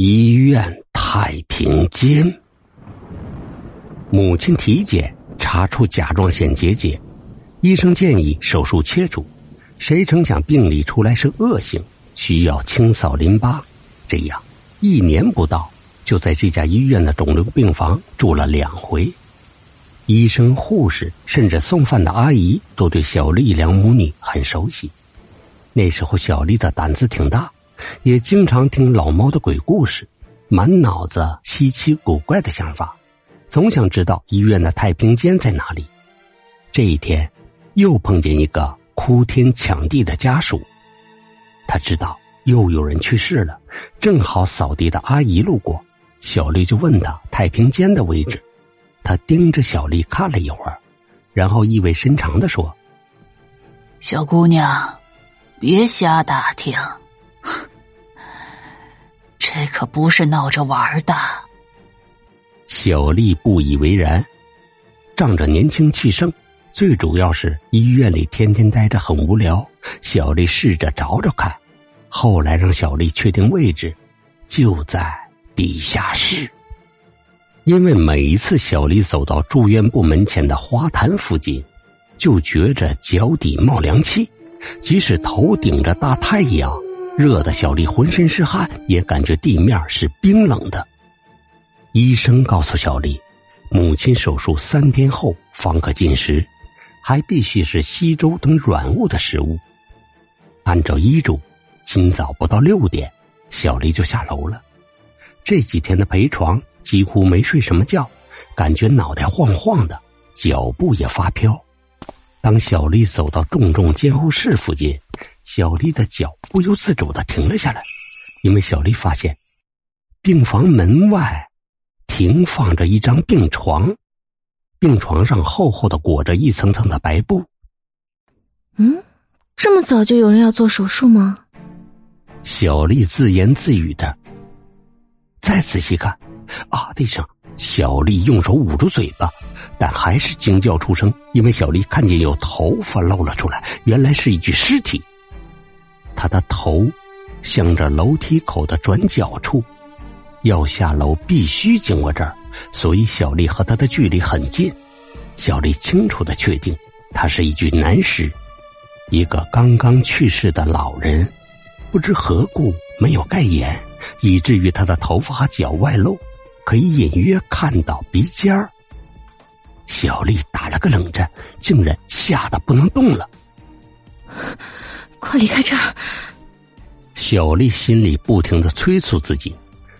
医院太平间，母亲体检查出甲状腺结节，医生建议手术切除，谁成想病理出来是恶性，需要清扫淋巴。这样一年不到，就在这家医院的肿瘤病房住了两回。医生、护士，甚至送饭的阿姨，都对小丽两母女很熟悉。那时候，小丽的胆子挺大。也经常听老猫的鬼故事，满脑子稀奇古怪的想法，总想知道医院的太平间在哪里。这一天，又碰见一个哭天抢地的家属。他知道又有人去世了，正好扫地的阿姨路过，小丽就问他太平间的位置。他盯着小丽看了一会儿，然后意味深长的说：“小姑娘，别瞎打听。”这可不是闹着玩的。小丽不以为然，仗着年轻气盛，最主要是医院里天天待着很无聊。小丽试着找找看，后来让小丽确定位置，就在地下室。因为每一次小丽走到住院部门前的花坛附近，就觉着脚底冒凉气，即使头顶着大太阳。热的小丽浑身是汗，也感觉地面是冰冷的。医生告诉小丽，母亲手术三天后方可进食，还必须是稀粥等软物的食物。按照医嘱，今早不到六点，小丽就下楼了。这几天的陪床几乎没睡什么觉，感觉脑袋晃晃的，脚步也发飘。当小丽走到重症监护室附近。小丽的脚不由自主的停了下来，因为小丽发现，病房门外停放着一张病床，病床上厚厚的裹着一层层的白布。嗯，这么早就有人要做手术吗？小丽自言自语的。再仔细看，啊的一声，小丽用手捂住嘴巴，但还是惊叫出声，因为小丽看见有头发露了出来，原来是一具尸体。他的头向着楼梯口的转角处，要下楼必须经过这儿，所以小丽和他的距离很近。小丽清楚的确定，他是一具男尸，一个刚刚去世的老人，不知何故没有盖眼，以至于他的头发和脚外露，可以隐约看到鼻尖儿。小丽打了个冷战，竟然吓得不能动了。快离开这儿！小丽心里不停的催促自己，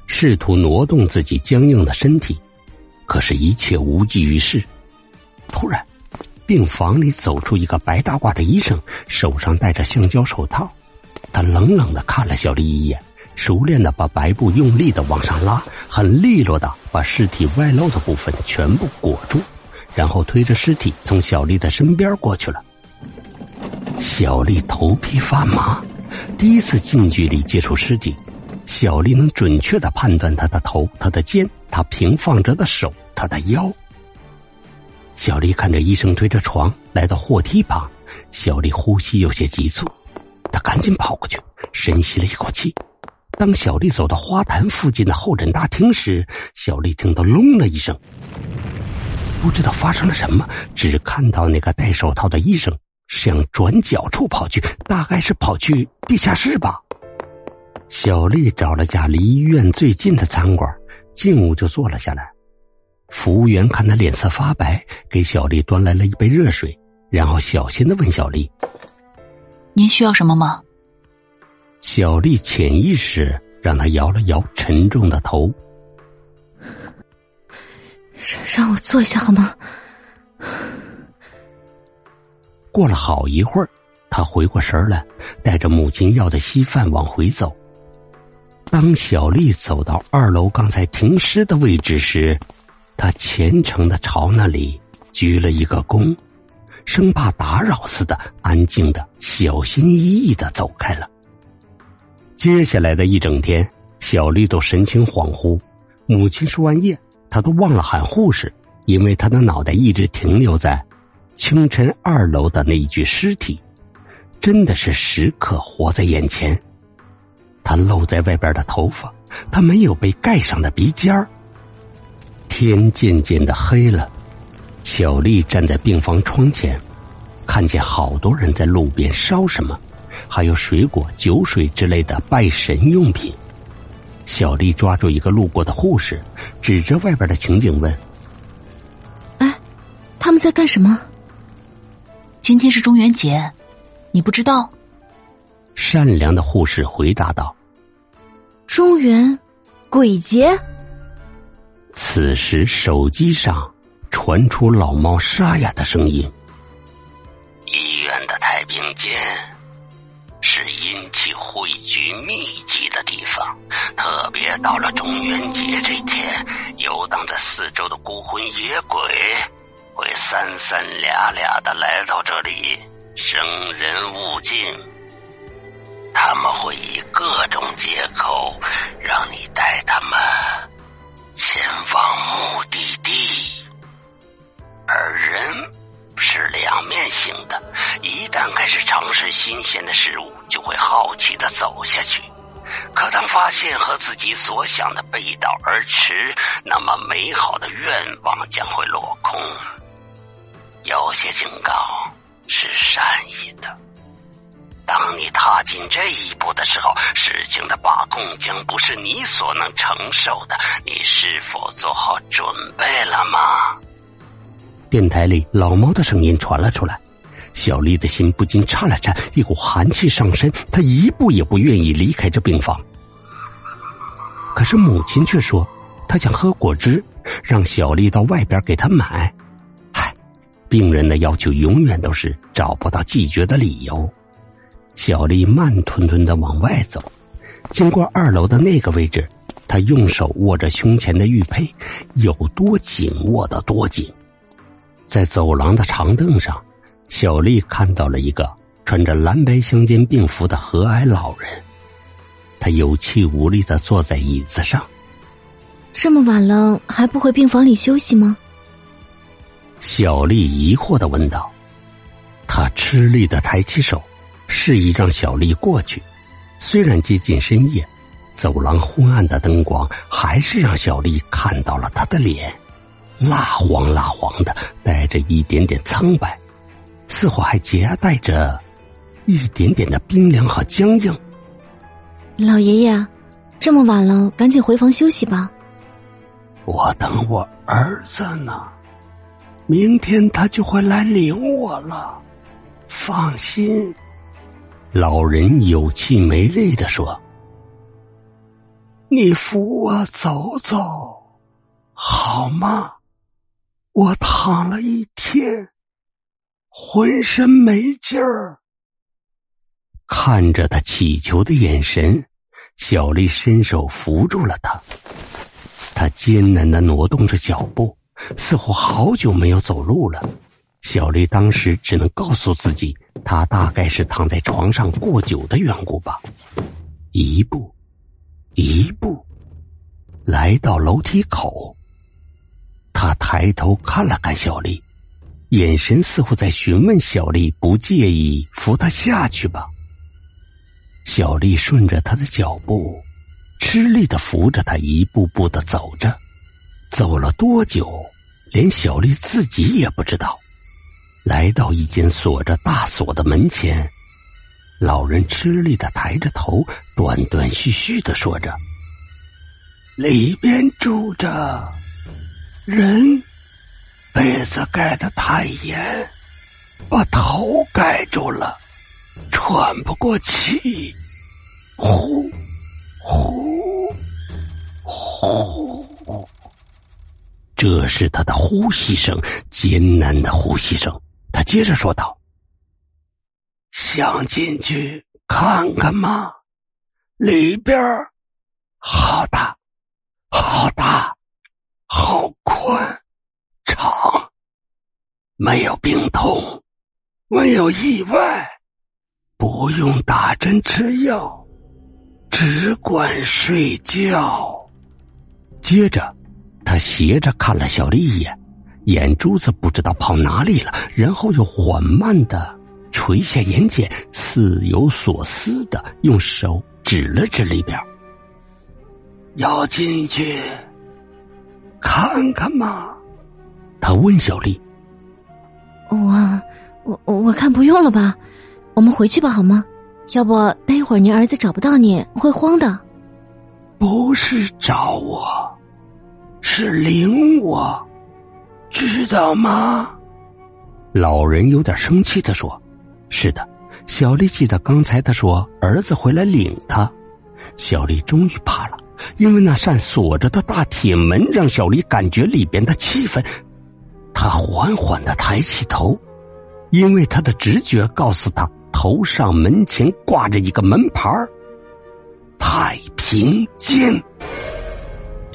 试图挪动自己僵硬的身体，可是，一切无济于事。突然，病房里走出一个白大褂的医生，手上戴着橡胶手套。他冷冷的看了小丽一眼，熟练的把白布用力的往上拉，很利落的把尸体外露的部分全部裹住，然后推着尸体从小丽的身边过去了。小丽头皮发麻，第一次近距离接触尸体，小丽能准确的判断他的头、他的肩、他平放着的手、他的腰。小丽看着医生推着床来到货梯旁，小丽呼吸有些急促，她赶紧跑过去，深吸了一口气。当小丽走到花坛附近的候诊大厅时，小丽听到“隆”了一声，不知道发生了什么，只看到那个戴手套的医生。向转角处跑去，大概是跑去地下室吧。小丽找了家离医院最近的餐馆，进屋就坐了下来。服务员看她脸色发白，给小丽端来了一杯热水，然后小心的问小丽：“您需要什么吗？”小丽潜意识让他摇了摇沉重的头，让让我坐一下好吗？过了好一会儿，他回过神来，带着母亲要的稀饭往回走。当小丽走到二楼刚才停尸的位置时，他虔诚的朝那里鞠了一个躬，生怕打扰似的，安静的、小心翼翼的走开了。接下来的一整天，小丽都神情恍惚。母亲输完液，她都忘了喊护士，因为她的脑袋一直停留在。清晨二楼的那一具尸体，真的是时刻活在眼前。他露在外边的头发他没有被盖上的鼻尖儿。天渐渐的黑了，小丽站在病房窗前，看见好多人在路边烧什么，还有水果、酒水之类的拜神用品。小丽抓住一个路过的护士，指着外边的情景问：“哎，他们在干什么？”今天是中元节，你不知道？善良的护士回答道：“中元，鬼节。”此时，手机上传出老猫沙哑的声音：“医院的太平间是阴气汇聚密集的地方，特别到了中元节这天，游荡在四周的孤魂野鬼会三三俩俩的来到这里，生人勿近。他们会以各种借口让你带他们。”前往目的地，而人是两面性的，一旦开始尝试新鲜的事物，就会好奇的走下去。可当发现和自己所想的背道而驰，那么美好的愿望将会落空。有些警告是善意的。当你踏进这一步的时候，事情的把控将不是你所能承受的。你是否做好准备了吗？电台里老猫的声音传了出来，小丽的心不禁颤了颤，一股寒气上身，她一步也不愿意离开这病房。可是母亲却说，她想喝果汁，让小丽到外边给她买。病人的要求永远都是找不到拒绝的理由。小丽慢吞吞的往外走，经过二楼的那个位置，她用手握着胸前的玉佩，有多紧握得多紧。在走廊的长凳上，小丽看到了一个穿着蓝白相间病服的和蔼老人，他有气无力的坐在椅子上。这么晚了还不回病房里休息吗？小丽疑惑的问道。他吃力的抬起手。示意让小丽过去，虽然接近深夜，走廊昏暗的灯光还是让小丽看到了他的脸，蜡黄蜡黄的，带着一点点苍白，似乎还夹带着一点点的冰凉和僵硬。老爷爷，这么晚了，赶紧回房休息吧。我等我儿子呢，明天他就会来领我了，放心。老人有气没力的说：“你扶我走走，好吗？我躺了一天，浑身没劲儿。”看着他乞求的眼神，小丽伸手扶住了他。他艰难的挪动着脚步，似乎好久没有走路了。小丽当时只能告诉自己。她大概是躺在床上过久的缘故吧。一步，一步，来到楼梯口。他抬头看了看小丽，眼神似乎在询问小丽不介意扶他下去吧。小丽顺着他的脚步，吃力的扶着他一步步的走着。走了多久，连小丽自己也不知道。来到一间锁着大锁的门前，老人吃力的抬着头，断断续续的说着：“里边住着人，被子盖得太严，把头盖住了，喘不过气，呼这是他的呼吸声，艰难的呼吸声。”他接着说道：“想进去看看吗？里边好大，好大，好宽，长，没有病痛，没有意外，不用打针吃药，只管睡觉。”接着，他斜着看了小丽一眼。眼珠子不知道跑哪里了，然后又缓慢的垂下眼睑，似有所思的用手指了指里边。要进去看看吗？他问小丽。我我我看不用了吧，我们回去吧，好吗？要不待会儿你儿子找不到你会慌的。不是找我，是领我，知道吗？老人有点生气的说：“是的。”小丽记得刚才他说儿子回来领他，小丽终于怕了，因为那扇锁着的大铁门让小丽感觉里边的气氛。她缓缓的抬起头，因为她的直觉告诉她，头上门前挂着一个门牌太平间”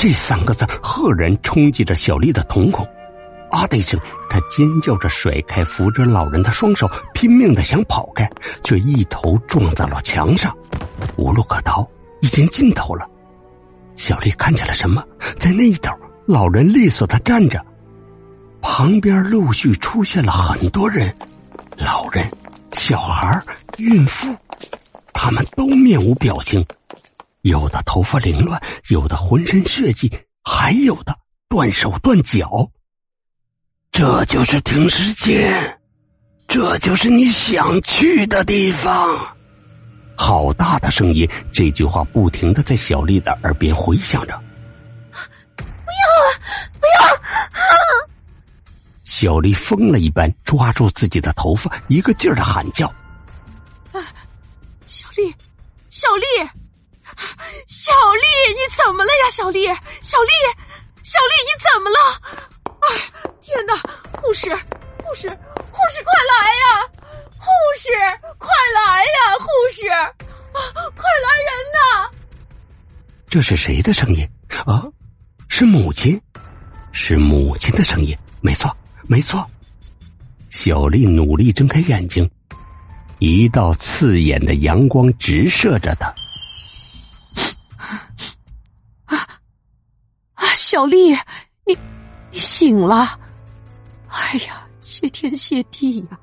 这三个字赫然冲击着小丽的瞳孔。啊的一声，她尖叫着甩开扶着老人的双手，拼命的想跑开，却一头撞在了墙上，无路可逃，已经尽头了。小丽看见了什么？在那一头，老人利索的站着。旁边陆续出现了很多人，老人、小孩、孕妇，他们都面无表情，有的头发凌乱，有的浑身血迹，还有的断手断脚。这就是停尸间，这就是你想去的地方。好大的声音！这句话不停的在小丽的耳边回响着。不要啊！不要！啊！小丽疯了一般抓住自己的头发，一个劲儿的喊叫：“啊，小丽，小丽，小丽，你怎么了呀？小丽，小丽，小丽，你怎么了？哎，天哪！护士，护士，护士，快来呀！护士，快来呀！护士，啊，快来人呐！这是谁的声音？啊，是母亲，是母亲的声音，没错。”没错，小丽努力睁开眼睛，一道刺眼的阳光直射着她。啊啊！小丽，你你醒了！哎呀，谢天谢地呀！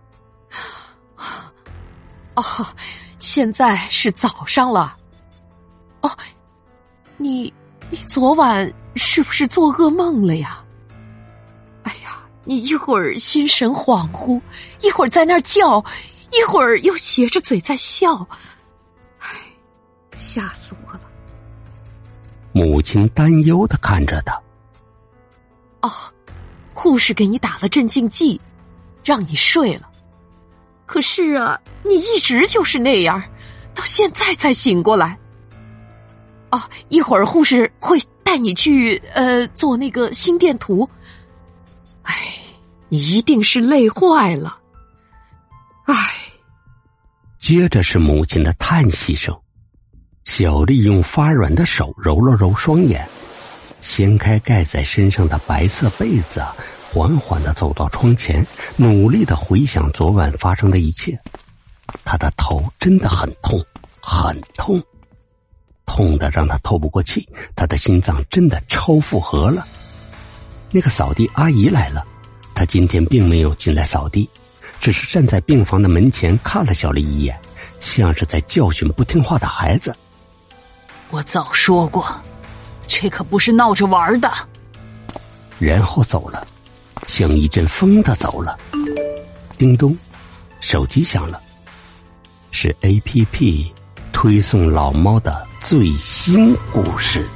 啊，现在是早上了。哦，你你昨晚是不是做噩梦了呀？哎呀你一会儿心神恍惚，一会儿在那儿叫，一会儿又斜着嘴在笑，唉，吓死我了！母亲担忧的看着他。哦，护士给你打了镇静剂，让你睡了。可是啊，你一直就是那样，到现在才醒过来。哦，一会儿护士会带你去呃做那个心电图。哎，你一定是累坏了。哎，接着是母亲的叹息声。小丽用发软的手揉了揉双眼，掀开盖在身上的白色被子，缓缓的走到窗前，努力的回想昨晚发生的一切。他的头真的很痛，很痛，痛的让他透不过气。他的心脏真的超负荷了。那个扫地阿姨来了，她今天并没有进来扫地，只是站在病房的门前看了小丽一眼，像是在教训不听话的孩子。我早说过，这可不是闹着玩的。然后走了，像一阵风的走了。叮咚，手机响了，是 A P P 推送老猫的最新故事。